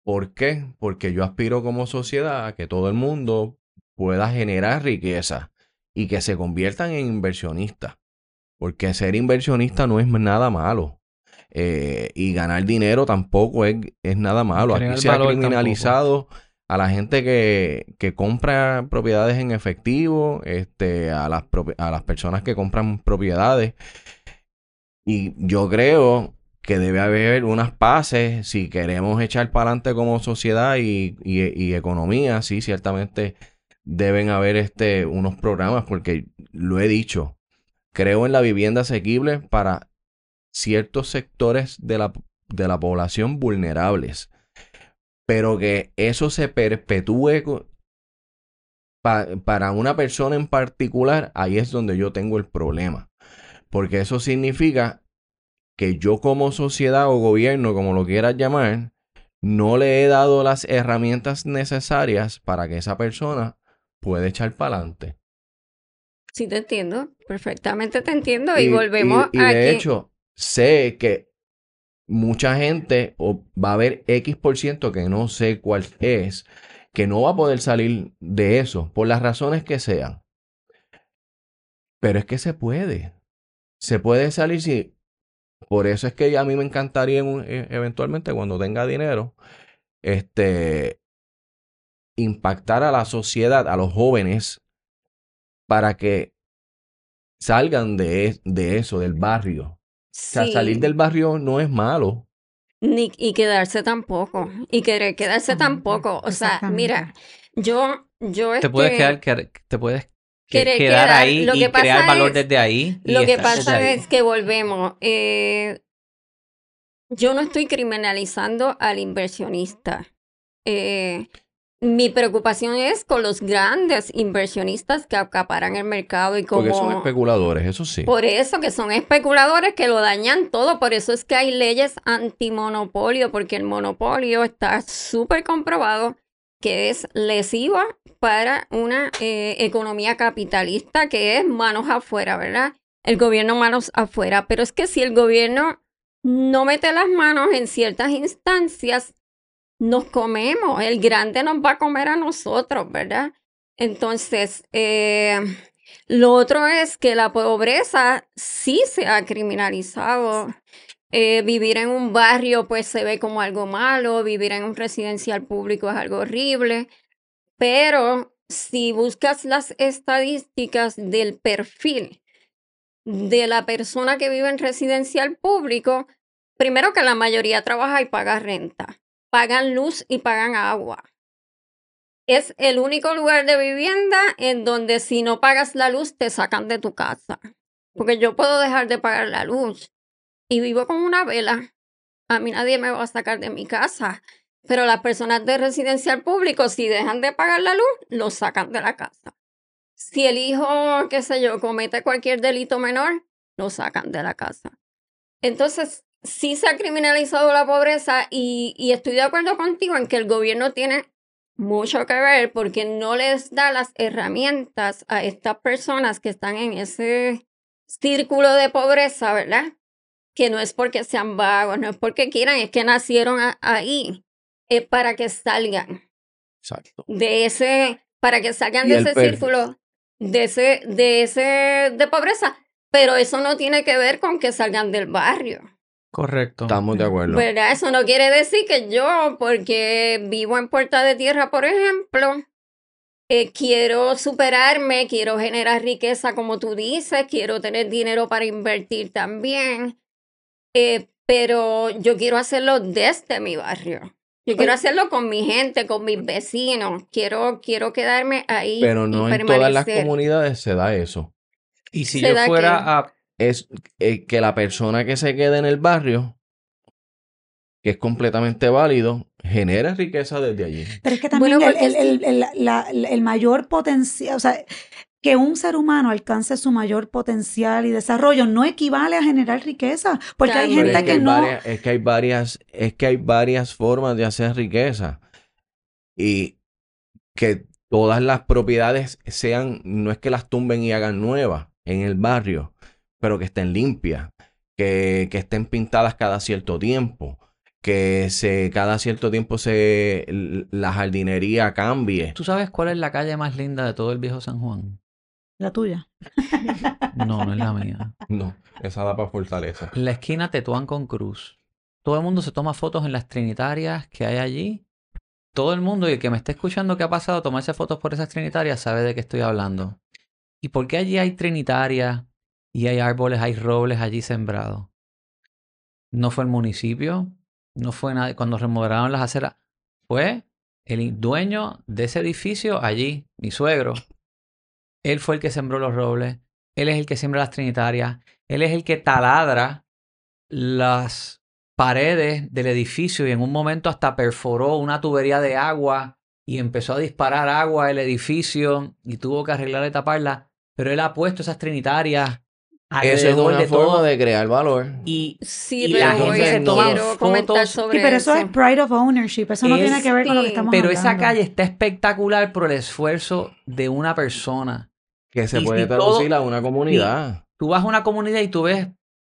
¿Por qué? Porque yo aspiro como sociedad a que todo el mundo pueda generar riqueza y que se conviertan en inversionistas. Porque ser inversionista no es nada malo. Eh, y ganar dinero tampoco es, es nada malo. Aquí se ha criminalizado a la gente que, que compra propiedades en efectivo, este, a, las a las personas que compran propiedades. Y yo creo que debe haber unas paces si queremos echar para adelante como sociedad y, y- y economía. Sí, ciertamente deben haber este, unos programas porque lo he dicho. Creo en la vivienda asequible para ciertos sectores de la, de la población vulnerables. Pero que eso se perpetúe pa- para una persona en particular, ahí es donde yo tengo el problema. Porque eso significa que yo como sociedad o gobierno, como lo quieras llamar, no le he dado las herramientas necesarias para que esa persona pueda echar para adelante. Sí, te entiendo, perfectamente te entiendo. Y, volvemos y a de que hecho, sé que mucha gente, o va a haber X por ciento que no sé cuál es, que no va a poder salir de eso, por las razones que sean. Pero es que se puede. Se puede salir si... Por eso es que a mí me encantaría e- eventualmente cuando tenga dinero, este, impactar a la sociedad, a los jóvenes, para que salgan de, de eso, del barrio. O sea, sí, salir del barrio no es malo. ni, y quedarse tampoco. Y querer quedarse Exactamente, tampoco. O sea, mira, yo, yo Te puedes quedar, quedar- te puedes que- Querer quedar quedar. ahí Lo y que pasa crear valor es- desde ahí. Lo que pasa ahí. es que volvemos. eh, yo no estoy criminalizando al inversionista. Eh, mi preocupación es con los grandes inversionistas que acaparan el mercado y Porque son como especuladores, eso sí. por eso que son especuladores que lo dañan todo. Por eso es que hay leyes antimonopolio, porque el monopolio está súper comprobado que es lesiva para una eh, economía capitalista que es manos afuera, ¿verdad? El gobierno manos afuera. Pero es que si el gobierno no mete las manos en ciertas instancias, nos comemos. El grande nos va a comer a nosotros, ¿verdad? Entonces, eh, lo otro es que la pobreza sí se ha criminalizado eh, vivir en un barrio pues se ve como algo malo, vivir en un residencial público es algo horrible, pero si buscas las estadísticas del perfil de la persona que vive en residencial público, primero que la mayoría trabaja y paga renta, pagan luz y pagan agua. Es el único lugar de vivienda en donde si no pagas la luz te sacan de tu casa. Porque yo puedo dejar de pagar la luz y vivo con una vela. A mí nadie me va a sacar de mi casa. Pero las personas de residencial público, si dejan de pagar la luz, lo sacan de la casa. Si el hijo, qué sé yo, comete cualquier delito menor, lo sacan de la casa. Entonces, sí se ha criminalizado la pobreza y, y estoy de acuerdo contigo en que el gobierno tiene mucho que ver porque no les da las herramientas a estas personas que están en ese círculo de pobreza, ¿verdad? Que no es porque sean vagos, no es porque quieran, es que nacieron ahí es para que salgan Exacto. de ese, para que salgan de ese círculo, de ese, de ese, de pobreza. Pero eso no tiene que ver con que salgan del barrio. Correcto. Estamos de acuerdo. ¿Verdad? Eso no quiere decir que yo, porque vivo en Puerta de Tierra, por ejemplo, eh, quiero superarme, quiero generar riqueza, como tú dices, quiero tener dinero para invertir también, eh, pero yo quiero hacerlo desde mi barrio. Yo quiero hacerlo con mi gente, con mis vecinos. Quiero, quiero quedarme ahí. Pero y no en todas las comunidades se da eso. Y si Se yo fuera que- a... Es eh, que la persona que se quede en el barrio, que es completamente válido, genere riqueza desde allí. Pero es que también Bueno, el, el- el- el- la- el mayor potencial, o sea, que un ser humano alcance su mayor potencial y desarrollo no equivale a generar riqueza, porque hay Claro. Gente es que, hay no... varias- es que hay varias, es que hay varias formas de hacer riqueza. Y que todas las propiedades sean, no es que las tumben y hagan nuevas en el barrio, pero que estén limpias, que, que estén pintadas cada cierto tiempo, que se, cada cierto tiempo se la jardinería cambie. ¿Tú sabes cuál es la calle más linda de todo el viejo San Juan? La tuya. No, no es la mía. No, esa da para fortaleza. La esquina Tetuán con Cruz. Todo el mundo se toma fotos en las trinitarias que hay allí. Todo el mundo y el que me esté escuchando que ha pasado a tomarse fotos por esas trinitarias sabe de qué estoy hablando. ¿Y por qué allí hay trinitarias y hay árboles, hay robles allí sembrados? No fue el municipio, no fue nadie. Cuando remodelaron las aceras, fue el dueño de ese edificio allí, mi suegro. Él fue el que sembró los robles, él es el que siembra las trinitarias, él es el que taladra las paredes del edificio y en un momento hasta perforó una tubería de agua y empezó a disparar agua al edificio y tuvo que arreglar y taparla. Pero él ha puesto esas trinitarias Esa es una de forma todo. de crear valor. Y Sí, Y pero la gente se toma fotos. sobre Sí, pero eso es pride of ownership, eso no Es- tiene que ver con lo que estamos pero esa hablando. calle está espectacular por el esfuerzo de una persona. Que se Y puede todo- traducir a una comunidad. Tú vas a una comunidad y tú ves,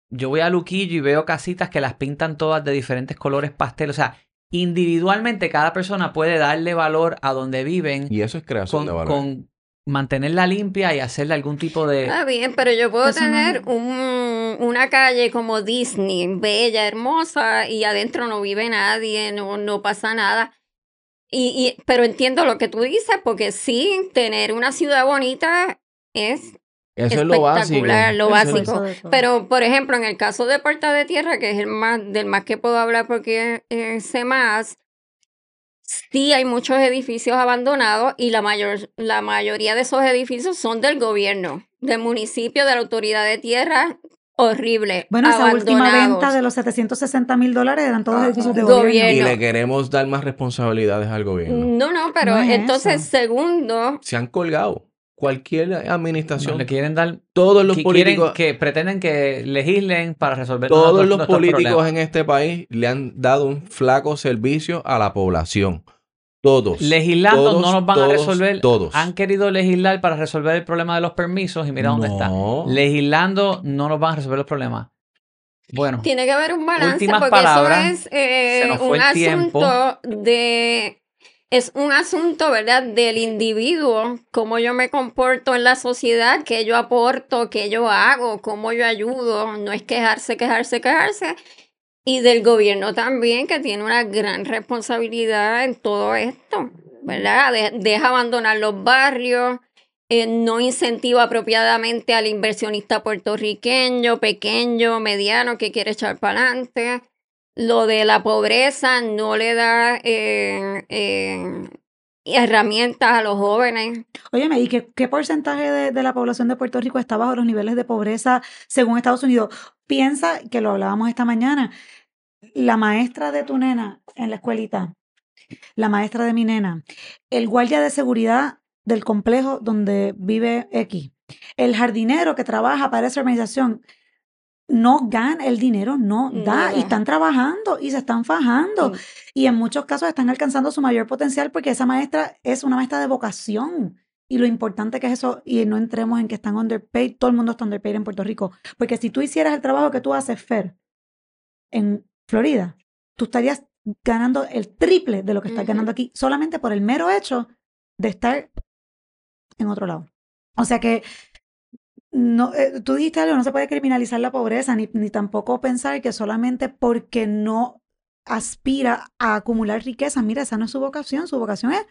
yo voy a Luquillo y veo casitas que las pintan todas de diferentes colores pastel. O sea, individualmente cada persona puede darle valor a donde viven Y eso es creación con, de valor. con mantenerla limpia y hacerle algún tipo de... Está bien, pero yo puedo no- tener un- una calle como Disney, bella, hermosa, y adentro no vive nadie, no, no pasa nada. Y, y- pero entiendo lo que tú dices, porque sí, tener una ciudad bonita es Eso es lo básico. lo es- básico. Pero, por ejemplo, en el caso de Puerta de Tierra, que es el más, del más que puedo hablar porque sé más, sí hay muchos edificios abandonados y la, mayor, la mayoría de esos edificios son del gobierno, del municipio, de la autoridad de tierra. Horrible. Bueno, esa última venta de los 760 mil dólares eran todos Ah, edificios de gobierno. gobierno. Y le queremos dar más responsabilidades al gobierno. No, no, pero No es entonces, eso. segundo, Se han colgado. Cualquier administración, No, le quieren dar... todos los que quieren políticos, que pretenden que legislen para resolver todos los políticos problemas. en este país le han dado un flaco servicio a la población. Todos. Legislando Todos, no nos van todos, a resolver. Todos. Han querido legislar para resolver el problema de los permisos y mira dónde está. Legislando no nos van a resolver los problemas. Bueno, Tiene que haber un balance Últimas porque palabras. eso es eh, Se nos fue un tiempo. asunto de es un asunto, ¿verdad?, del individuo, cómo yo me comporto en la sociedad, qué yo aporto, qué yo hago, cómo yo ayudo, no es quejarse, quejarse, quejarse, y del gobierno también, que tiene una gran responsabilidad en todo esto, ¿verdad? deja abandonar los barrios, eh, no incentiva apropiadamente al inversionista puertorriqueño, pequeño, mediano, que quiere echar para adelante lo de la pobreza no le da eh, eh, herramientas a los jóvenes. Óyeme, ¿y qué, qué porcentaje de, de, la población de Puerto Rico está bajo los niveles de pobreza según Estados Unidos? Piensa, que lo hablábamos esta mañana, la maestra de tu nena en la escuelita, la maestra de mi nena, el guardia de seguridad del complejo donde vive X, el jardinero que trabaja para esa organización, no gana el dinero, no da, y están trabajando y se están fajando. Y en muchos casos están alcanzando su mayor potencial porque esa maestra es una maestra de vocación. Y lo importante que es eso, y no entremos en que están underpaid, todo el mundo está underpaid en Puerto Rico. Porque si tú hicieras el trabajo que tú haces, Fer, en Florida, tú estarías ganando el triple de lo que estás ganando aquí, solamente por el mero hecho de estar en otro lado. O sea que no, eh, tú dijiste algo, no se puede criminalizar la pobreza, ni, ni tampoco pensar que solamente porque no aspira a acumular riqueza, mira, esa no es su vocación, su vocación es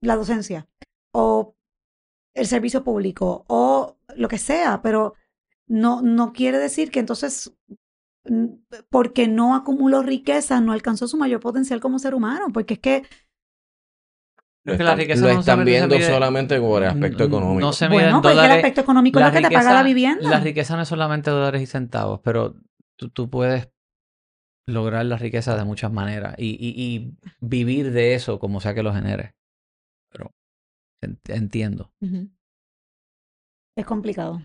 la docencia o el servicio público o lo que sea, pero no, no quiere decir que entonces porque no acumuló riqueza no alcanzó su mayor potencial como ser humano, porque es que lo, están viendo solamente por el aspecto económico. No se bueno, pues el aspecto económico es lo que te paga la vivienda. La riqueza no es solamente dólares y centavos, pero tú, puedes lograr la riqueza de muchas maneras y, y, vivir de eso como sea que lo genere. Pero entiendo. Es complicado.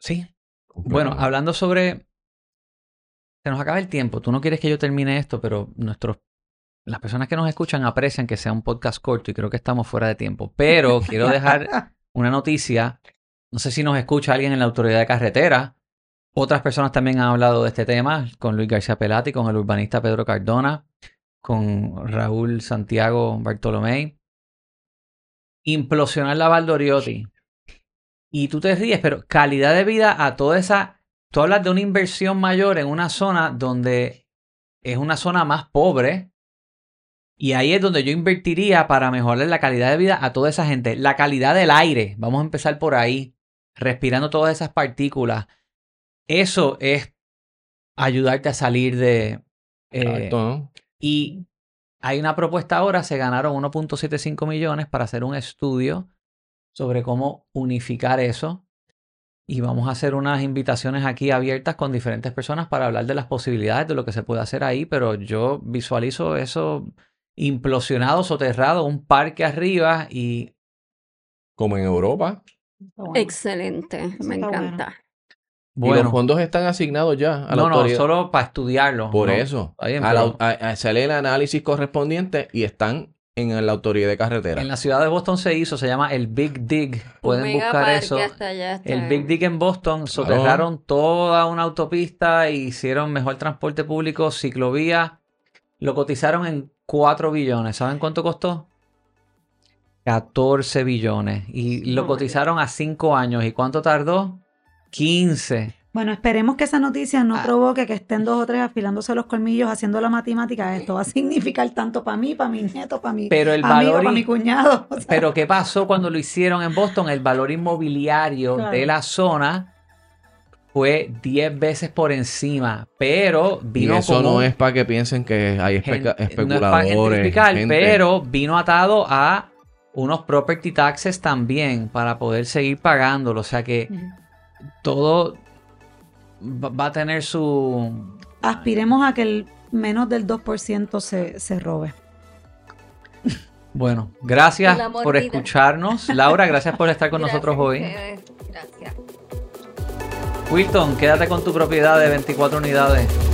Sí. Bueno, hablando sobre... Se nos acaba el tiempo. Tú no quieres que yo termine esto, pero nuestros las personas que nos escuchan aprecian que sea un podcast corto y creo que estamos fuera de tiempo. Pero quiero dejar una noticia. No sé si nos escucha alguien en la autoridad de carretera. Otras personas también han hablado de este tema, con Luis García Pelati, con el urbanista Pedro Cardona, con Raúl Santiago Bartolomé. Implosionar la Valdoriotti. Y tú te ríes, pero calidad de vida a toda esa... Tú hablas de una inversión mayor en una zona donde es una zona más pobre, y ahí es donde yo invertiría para mejorar la calidad de vida a toda esa gente. La calidad del aire, vamos a empezar por ahí, respirando todas esas partículas. Eso es ayudarte a salir de... Eh, y hay una propuesta ahora, se ganaron 1.75 millones para hacer un estudio sobre cómo unificar eso. Y vamos a hacer unas invitaciones aquí abiertas con diferentes personas para hablar de las posibilidades de lo que se puede hacer ahí, pero yo visualizo eso implosionado, soterrado, un parque arriba y... Como en Europa. Excelente, me encanta. Bueno. Y los fondos están asignados ya a la no, No, solo para estudiarlo. Por eso. sale el análisis correspondiente y están en la autoridad de carretera. En la ciudad de Boston se hizo, se llama el Big Dig. Pueden buscar eso. El Big Dig en Boston soterraron toda una autopista e hicieron mejor transporte público, ciclovía. Lo cotizaron en 4 billones. ¿Saben cuánto costó? 14 billones. Y lo cotizaron a 5 años. ¿Y cuánto tardó? 15. Bueno, esperemos que esa noticia no ah. provoque que estén dos o tres afilándose los colmillos haciendo la matemática. Esto va a significar tanto para mí, para mi nieto, para mi pero el amigo, para mi cuñado. Pero ¿qué pasó cuando lo hicieron en Boston? El valor inmobiliario de la zona fue 10 veces por encima, pero vino y eso no es para que piensen que hay especuladores. pero vino atado a unos property taxes también para poder seguir pagándolo. O sea que todo va a tener su... Aspiremos a que el menos del 2% se, se robe. Bueno, gracias por escucharnos. Laura, gracias por estar con nosotros hoy. Gracias. Wilton, quédate con tu propiedad de 24 unidades.